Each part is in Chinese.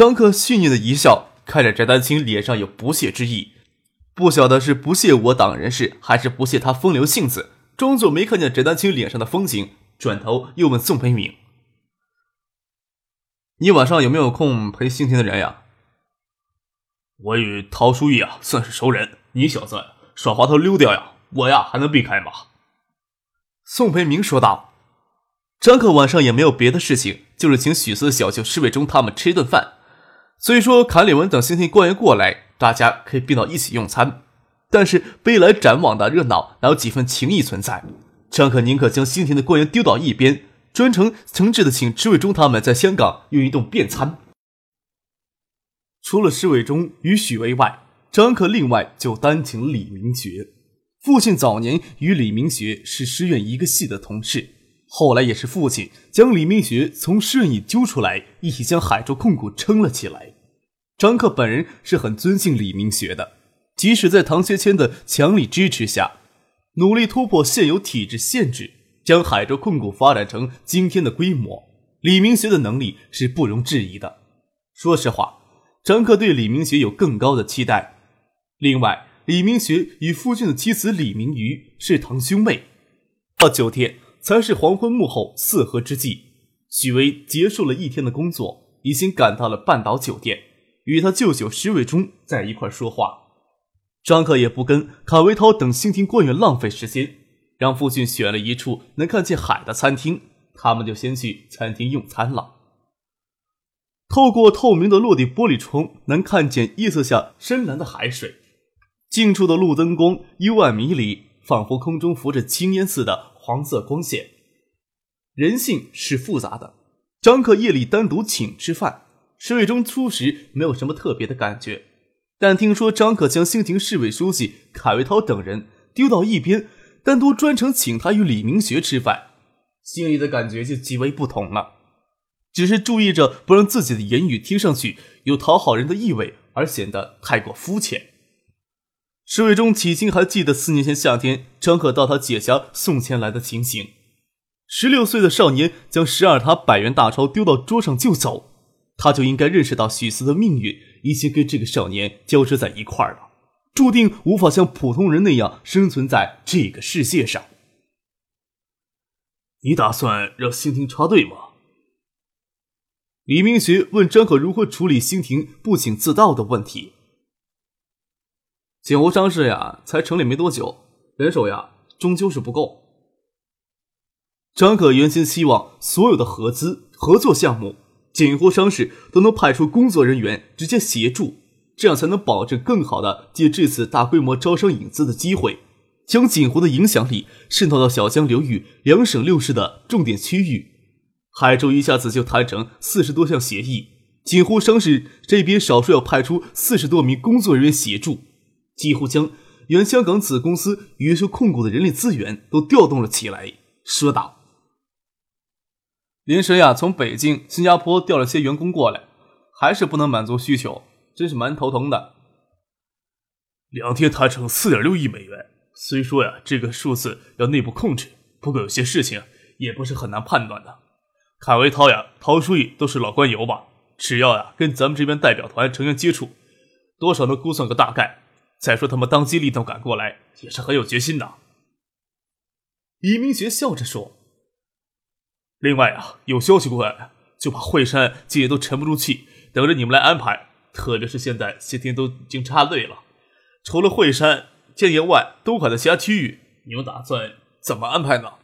张克戏谑的一笑，看着翟丹青脸上有不屑之意，不晓得是不屑我党人士，还是不屑他风流性子，装作没看见翟丹青脸上的风景，转头又问宋培明：“你晚上有没有空陪兴婷的人呀？”“我与陶书义啊算是熟人，你小子耍滑头溜掉呀，我呀还能避开吗？”宋培明说道。张克晚上也没有别的事情，就是请许四小舅施卫忠他们吃一顿饭。虽说坎里文等星庭官员过来，大家可以并到一起用餐，但是杯来盏往的热闹哪有几分情谊存在？张可宁可将星庭的官员丢到一边，专程诚挚的请施伟忠他们在香港用一顿便餐。除了施伟忠与许巍外，张可另外就单请李明学。父亲早年与李明学是师院一个系的同事。后来也是父亲将李明学从顺义揪出来，一起将海州控股撑了起来。张克本人是很尊敬李明学的，即使在唐学谦的强力支持下，努力突破现有体制限制，将海州控股发展成今天的规模，李明学的能力是不容置疑的。说实话，张克对李明学有更高的期待。另外，李明学与夫君的妻子李明瑜是堂兄妹，到九天。才是黄昏幕后四合之际，许巍结束了一天的工作，已经赶到了半岛酒店，与他舅舅石伟忠在一块说话。张克也不跟卡维涛等新庭官员浪费时间，让父亲选了一处能看见海的餐厅，他们就先去餐厅用餐了。透过透明的落地玻璃窗，能看见夜色下深蓝的海水，近处的路灯光幽暗迷离，仿佛空中浮着青烟似的。黄色光线，人性是复杂的。张克夜里单独请吃饭，市委中初时没有什么特别的感觉，但听说张克将兴亭市委书记凯维涛等人丢到一边，单独专程请他与李明学吃饭，心里的感觉就极为不同了。只是注意着不让自己的言语听上去有讨好人的意味，而显得太过肤浅。石伟忠迄今还记得四年前夏天，张可到他姐家送钱来的情形。十六岁的少年将十二沓百元大钞丢到桌上就走，他就应该认识到许四的命运已经跟这个少年交织在一块了，注定无法像普通人那样生存在这个世界上。你打算让星婷插队吗？李明学问张可如何处理星婷不请自到的问题。锦湖商事呀，才成立没多久，人手呀，终究是不够。张可原先希望所有的合资合作项目，锦湖商事都能派出工作人员直接协助，这样才能保证更好的借这次大规模招商引资的机会，将锦湖的影响力渗透到小江流域两省六市的重点区域。海州一下子就谈成四十多项协议，锦湖商事这边少说要派出四十多名工作人员协助。几乎将原香港子公司约秀控股的人力资源都调动了起来，说道：“临时呀，从北京、新加坡调了些员工过来，还是不能满足需求，真是蛮头疼的。两天谈成四点六亿美元，虽说呀，这个数字要内部控制，不过有些事情也不是很难判断的。凯维涛呀、陶书义都是老官油吧，只要呀跟咱们这边代表团成员接触，多少能估算个大概。”再说，他们当机立断赶过来，也是很有决心的。李明学笑着说：“另外啊，有消息过来，就怕惠山今夜都沉不住气，等着你们来安排。特别是现在谢天都已经插队了，除了惠山、建业外，东海的其他区域，你们打算怎么安排呢？”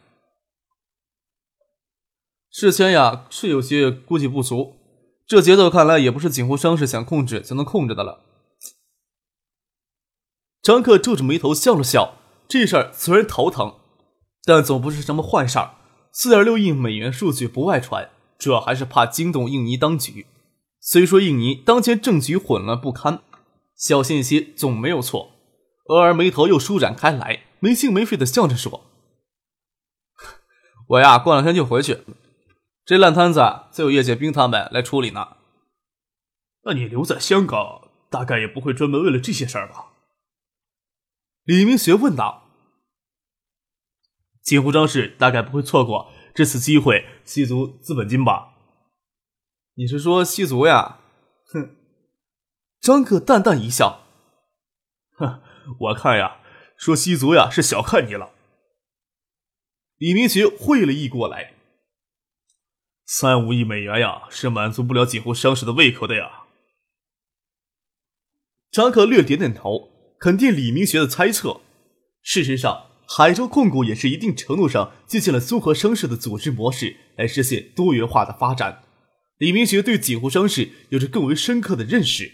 事先呀，是有些估计不足，这节奏看来也不是锦湖商事想控制就能控制的了。张克皱着眉头笑了笑，这事儿虽然头疼，但总不是什么坏事儿。四点六亿美元数据不外传，主要还是怕惊动印尼当局。虽说印尼当前政局混乱不堪，小心一些总没有错。额尔眉头又舒展开来，没心没肺的笑着说：“我呀，过两天就回去。这烂摊子再有叶剑兵他们来处理呢。那你留在香港，大概也不会专门为了这些事儿吧？”李明学问道。锦湖张氏大概不会错过这次机会吸足资本金吧？你是说吸足呀？哼！张克淡淡一笑，哼，我看呀，说吸足呀是小看你了。李明学会了意过来，三五亿美元呀，是满足不了锦湖商事的胃口的呀。张克略点点头，肯定李明学的猜测。事实上。海州控股也是一定程度上借鉴了苏合商事的组织模式来实现多元化的发展。李明学对锦湖商事有着更为深刻的认识。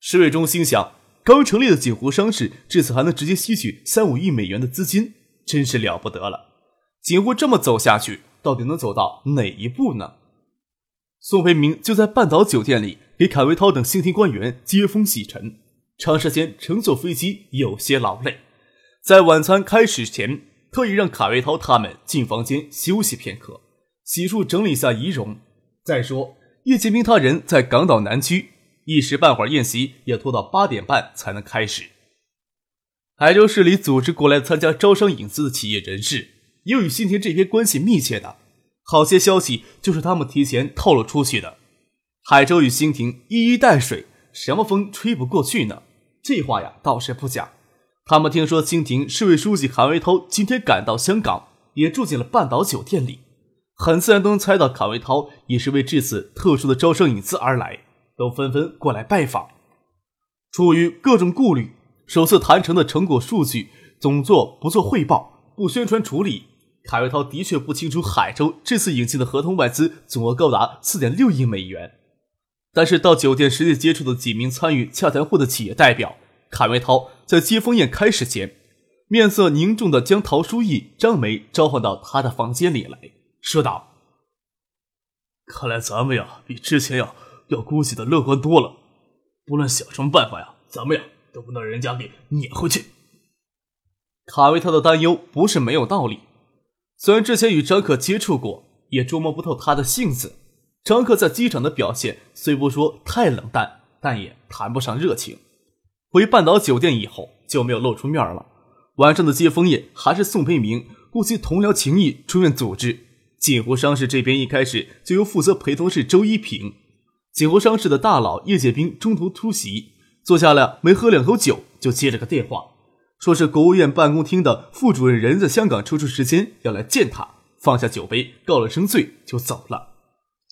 石伟忠心想，刚成立的锦湖商事这次还能直接吸取三五亿美元的资金，真是了不得了。锦湖这么走下去，到底能走到哪一步呢？宋培明就在半岛酒店里给凯维涛等星庭官员接风洗尘，长时间乘坐飞机有些劳累。在晚餐开始前，特意让卡维涛他们进房间休息片刻，洗漱整理下仪容。再说，叶剑兵他人在港岛南区，一时半会儿宴席也拖到八点半才能开始。海州市里组织过来参加招商引资的企业人士，也有与新田这边关系密切的，好些消息就是他们提前透露出去的。海州与新亭一衣带水，什么风吹不过去呢？这话呀，倒是不假。他们听说清廷市委书记韩维涛今天赶到香港，也住进了半岛酒店里，很自然都能猜到卡维涛也是为这次特殊的招商引资而来，都纷纷过来拜访。出于各种顾虑，首次谈成的成果数据总做不做汇报，不宣传处理。卡维涛的确不清楚海州这次引进的合同外资总额高达四点六亿美元，但是到酒店实际接触的几名参与洽谈会的企业代表。卡维涛在接风宴开始前，面色凝重的将陶书义、张梅召唤到他的房间里来说道：“看来咱们呀，比之前呀要估计的乐观多了。不论想什么办法呀，咱们呀都不能人家给撵回去。”卡维涛的担忧不是没有道理。虽然之前与张可接触过，也捉摸不透他的性子。张克在机场的表现虽不说太冷淡，但也谈不上热情。回半岛酒店以后就没有露出面了。晚上的接风宴还是宋培明顾及同僚情谊出面组织。锦湖商事这边一开始就由负责陪同事周一平，锦湖商事的大佬叶剑兵中途突袭，坐下来没喝两口酒就接了个电话，说是国务院办公厅的副主任人在香港抽出时间要来见他，放下酒杯告了声罪就走了。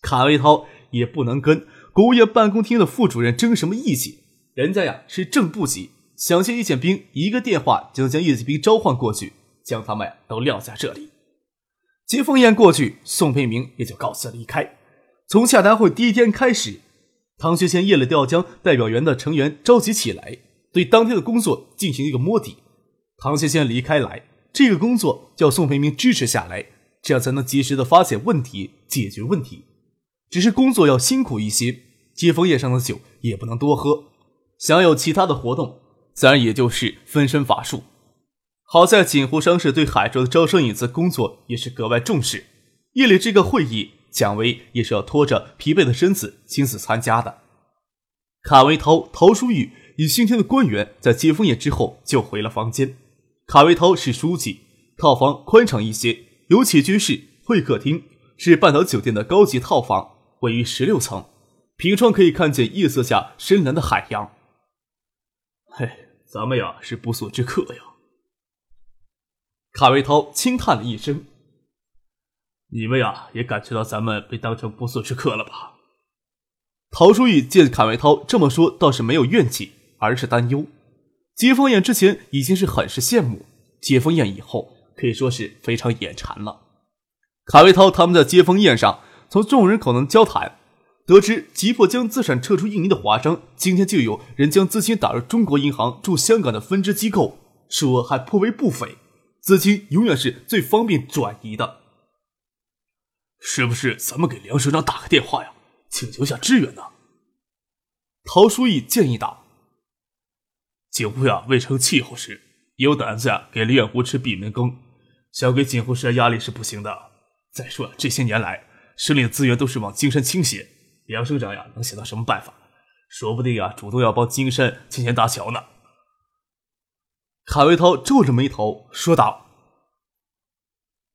卡维涛也不能跟国务院办公厅的副主任争什么义气。人家呀是正部级，想见叶剑兵，一个电话就能将叶剑兵召唤过去，将他们呀都撂在这里。接风宴过去，宋培明也就告辞离开。从洽谈会第一天开始，唐学谦夜里调将代表员的成员召集起来，对当天的工作进行一个摸底。唐学谦离开来，这个工作叫宋培明支持下来，这样才能及时的发现问题，解决问题。只是工作要辛苦一些，接风宴上的酒也不能多喝。想有其他的活动，自然也就是分身乏术。好在锦湖商事对海州的招商引资工作也是格外重视。夜里这个会议，蒋维也是要拖着疲惫的身子亲自参加的。卡维涛、陶书玉与新天的官员在接风宴之后就回了房间。卡维涛是书记，套房宽敞一些，有起居室、会客厅，是半岛酒店的高级套房，位于十六层，凭窗可以看见夜色下深蓝的海洋。嘿，咱们呀是不速之客呀。卡维涛轻叹了一声：“你们呀也感觉到咱们被当成不速之客了吧？”陶书玉见卡维涛这么说，倒是没有怨气，而是担忧。接风宴之前已经是很是羡慕，接风宴以后可以说是非常眼馋了。卡维涛他们在接风宴上从众人口中交谈。得知急迫将资产撤出印尼的华商，今天就有人将资金打入中国银行驻香港的分支机构，数额还颇为不菲。资金永远是最方便转移的。是不是咱们给梁省长打个电话呀，请求下支援呢？陶书义建议道：“景湖呀，未成气候时，也有胆子呀，给李远湖吃闭门羹。想给景湖施压力是不行的。再说这些年来，省里的资源都是往金山倾斜，梁省长呀，能想到什么办法？说不定啊，主动要帮金山牵线搭桥呢。”卡维涛皱着眉头说道：“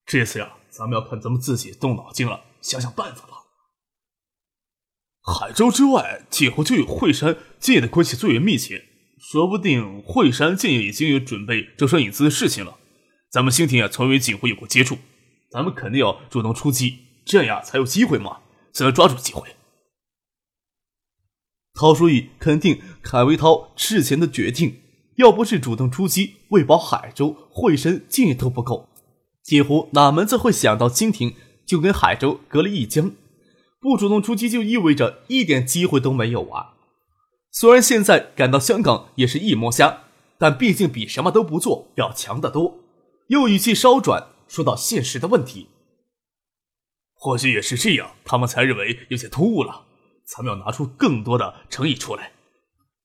这次呀，咱们要看咱们自己动脑筋了，想想办法吧。海州之外，几乎就有惠山建业的关系最为密切，说不定惠山建业已经有准备招商引资的事情了。咱们兴亭也从未锦湖有过接触，咱们肯定要主动出击，这样才有机会嘛，才能抓住机会。”陶书义肯定凯维涛事前的决定。要不是主动出击，为保海州、会神劲都不够，几乎哪门子会想到清廷就跟海州隔了一江？不主动出击，就意味着一点机会都没有啊！虽然现在赶到香港也是一摸虾，但毕竟比什么都不做要强得多。又语气稍转，说到现实的问题，或许也是这样，他们才认为有些突兀了。咱们要拿出更多的诚意出来。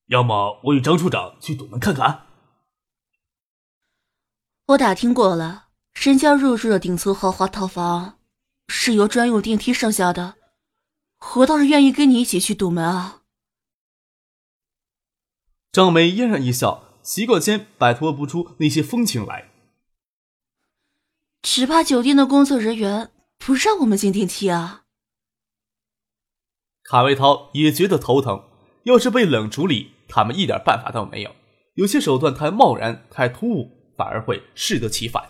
要么我与张处长去堵门看看。我打听过了，人家入住的顶层豪华套房是由专用电梯上下的，我倒是愿意跟你一起去堵门啊。张梅嫣然一笑，习惯间摆脱不出那些风情来。只怕酒店的工作人员不让我们进电梯啊。卡维涛也觉得头疼，要是被冷处理。他们一点办法都没有，有些手段太贸然、太突兀，反而会适得其反。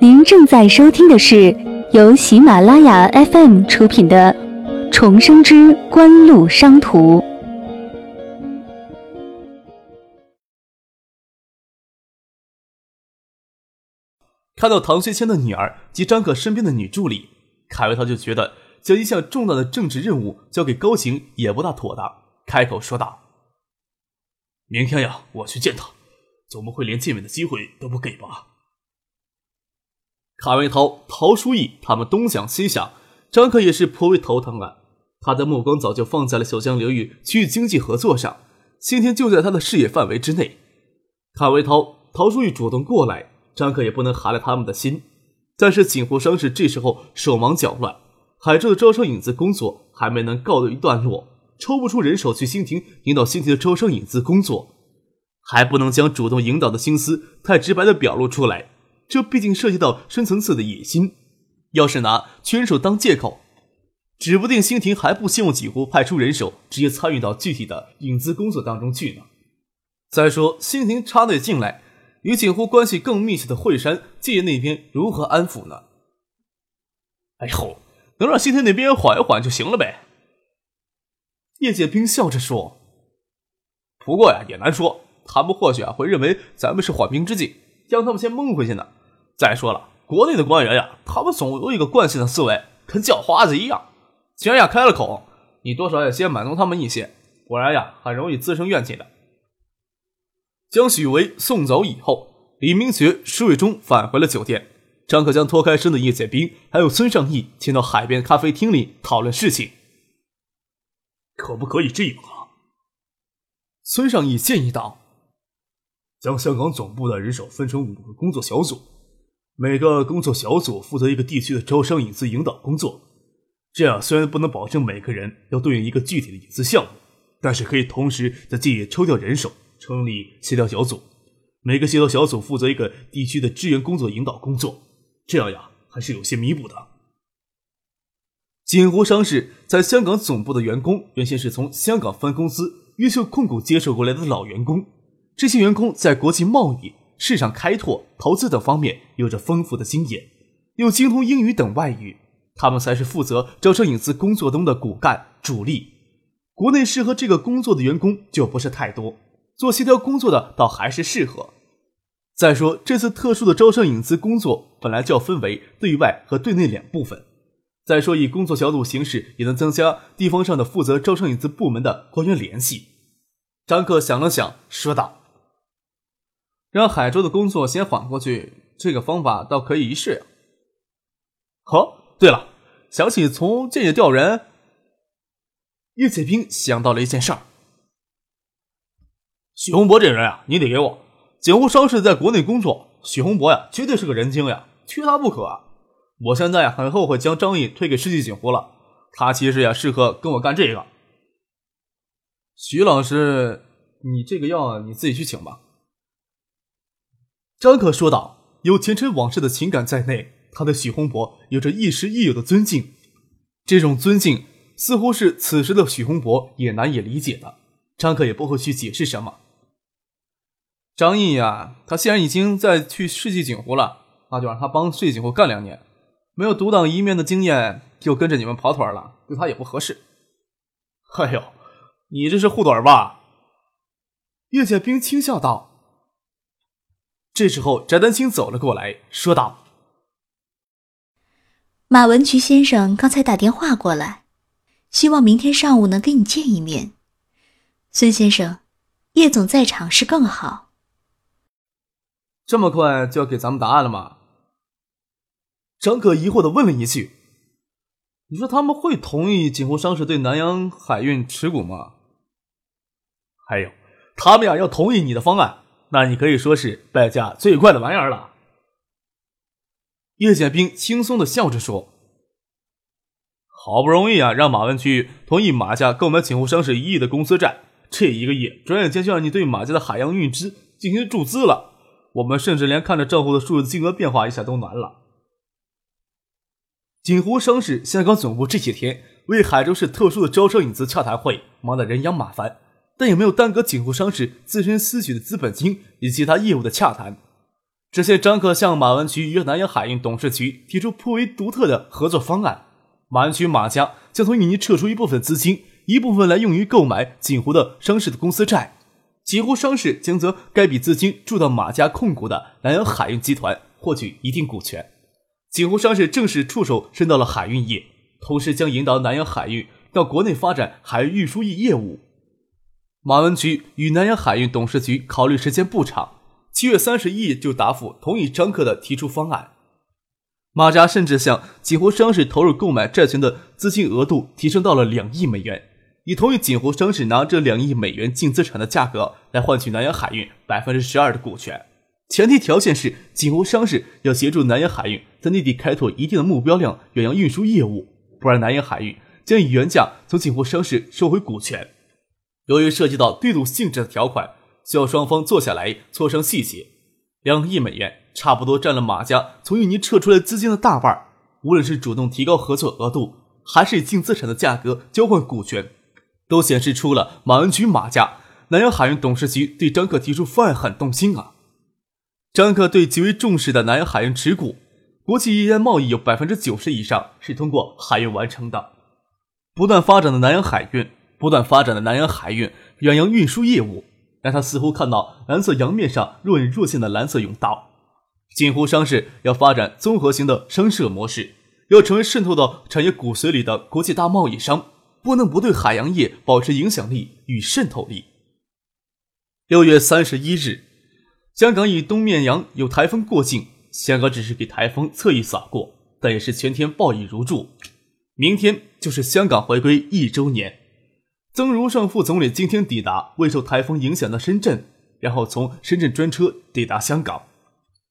您正在收听的是由喜马拉雅 FM 出品的《重生之官路商途》。看到唐学谦的女儿及张可身边的女助理，凯维涛就觉得将一项重大的政治任务交给高行也不大妥当，开口说道：“明天呀，我去见他，总不会连见面的机会都不给吧？”卡维涛、陶书义他们东想西想，张可也是颇为头疼啊。他的目光早就放在了小江流域区域经济合作上，今天就在他的视野范围之内。卡维涛、陶书义主动过来。张克也不能寒了他们的心，但是锦湖商事这时候手忙脚乱，海州的招商引资工作还没能告一段落，抽不出人手去新亭引导新亭的招商引资工作，还不能将主动引导的心思太直白的表露出来，这毕竟涉及到深层次的野心。要是拿缺人手当借口，指不定新亭还不希望锦湖派出人手直接参与到具体的引资工作当中去呢。再说新亭插队进来。与锦湖关系更密切的惠山建业那边如何安抚呢？哎呦，能让新天那边缓一缓就行了呗。叶剑兵笑着说：“不过呀，也难说，他们或许啊会认为咱们是缓兵之计，将他们先蒙回去呢。再说了，国内的官员呀，他们总有一个惯性的思维，跟叫花子一样。既然呀开了口，你多少要先满足他们一些，不然呀很容易滋生怨气的。”将许巍送走以后，李明学、施伟忠返回了酒店。张可将脱开身的叶剑兵还有孙尚义请到海边咖啡厅里讨论事情。可不可以这样啊？孙尚义建议道：“将香港总部的人手分成五个工作小组，每个工作小组负责一个地区的招商引资引导工作。这样虽然不能保证每个人要对应一个具体的引资项目，但是可以同时在建议抽调人手。”成立协调小组，每个协调小组负责一个地区的支援工作引导工作，这样呀还是有些弥补的。锦湖商事在香港总部的员工原先是从香港分公司越秀控股接手过来的老员工，这些员工在国际贸易、市场开拓、投资等方面有着丰富的经验，又精通英语等外语，他们才是负责招商引资工作中的骨干主力。国内适合这个工作的员工就不是太多。做协调工作的倒还是适合。再说，这次特殊的招商引资工作本来就要分为对外和对内两部分。再说，以工作小组形式也能增加地方上的负责招商引资部门的官员联系。张克想了想，说道：“让海州的工作先缓过去，这个方法倒可以一试。哦，对了，想起从建业调人，叶剑兵想到了一件事儿。许洪博这人啊，你得给我。锦湖商事在国内工作，许洪博呀，绝对是个人精呀，缺他不可。我现在呀，很后悔将张毅推给世纪锦湖了。他其实呀，适合跟我干这个。徐老师，你这个药你自己去请吧。张可说道：“有前尘往事的情感在内，他对许洪博有着亦师亦友的尊敬。这种尊敬，似乎是此时的许洪博也难以理解的。张可也不会去解释什么。张毅呀，他既然已经在去世纪锦湖了，那就让他帮世纪锦湖干两年。没有独当一面的经验，就跟着你们跑腿了，对他也不合适。哎呦！”你这是护短吧？叶剑兵轻笑道。这时候，翟丹青走了过来，说道：“马文渠先生刚才打电话过来，希望明天上午能跟你见一面。孙先生，叶总在场是更好。”这么快就要给咱们答案了吗？张可疑惑的问了一句：“你说他们会同意锦湖商事对南洋海运持股吗？”还有，他们呀要同意你的方案，那你可以说是败家最快的玩意儿了。叶剑兵轻松的笑着说：“好不容易啊，让马文去同意马家购买锦湖商事一亿的公司债，这一个亿转眼间就让你对马家的海洋运资进行注资了。我们甚至连看着账户的数字金额变化一下都难了。”锦湖商事香港总部这些天为海州市特殊的招商引资洽谈会忙得人仰马翻。但也没有耽搁锦湖商事自身私企的资本金以及其他业务的洽谈。这些张可向马文渠与南洋海运董事局提出颇为独特的合作方案。马文渠马家将从印尼撤出一部分资金，一部分来用于购买锦湖的商事的公司债。锦湖商事将则该笔资金注到马家控股的南洋海运集团，获取一定股权。锦湖商事正式触手伸到了海运业，同时将引导南洋海运到国内发展海运运输业业务。马文渠与南洋海运董事局考虑时间不长，七月三十一日就答复同意张克的提出方案。马家甚至向锦湖商事投入购买债权的资金额度提升到了两亿美元，以同意锦湖商事拿这两亿美元净资产的价格来换取南洋海运百分之十二的股权。前提条件是锦湖商事要协助南洋海运在内地开拓一定的目标量远洋运输业务，不然南洋海运将以原价从锦湖商事收回股权。由于涉及到对赌性质的条款，需要双方坐下来磋商细节。两亿美元差不多占了马家从印尼撤出来资金的大半。无论是主动提高合作额度，还是以净资产的价格交换股权，都显示出了马文渠马家南洋海运董事局对张克提出方案很动心啊。张克对极为重视的南洋海运持股，国际页岩贸易有百分之九十以上是通过海运完成的，不断发展的南洋海运。不断发展的南洋海运远洋运输业务，让他似乎看到蓝色洋面上若隐若现的蓝色甬道。锦湖商事要发展综合型的商社模式，要成为渗透到产业骨髓里的国际大贸易商，不能不对海洋业保持影响力与渗透力。六月三十一日，香港以东面洋有台风过境，香港只是给台风侧翼扫过，但也是全天暴雨如注。明天就是香港回归一周年。曾如胜副总理今天抵达未受台风影响的深圳，然后从深圳专车抵达香港，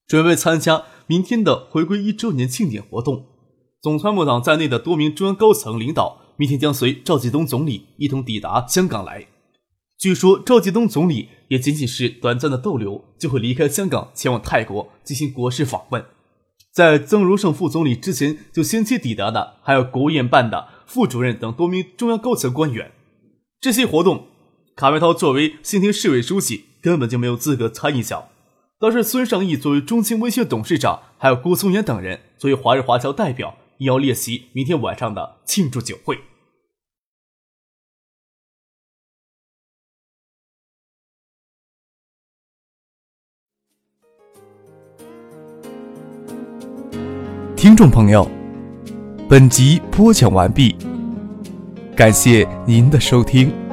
准备参加明天的回归一周年庆典活动。总参谋长在内的多名中央高层领导明天将随赵继东总理一同抵达香港来。据说赵继东总理也仅仅是短暂的逗留，就会离开香港前往泰国进行国事访问。在曾荣胜副总理之前就先期抵达的，还有国务院办的副主任等多名中央高层官员。这些活动，卡梅涛作为新亭市委书记根本就没有资格参与小，倒是孙尚义作为中青微信董事长，还有郭松岩等人作为华日华侨代表，也要列席明天晚上的庆祝酒会。听众朋友，本集播讲完毕。感谢您的收听。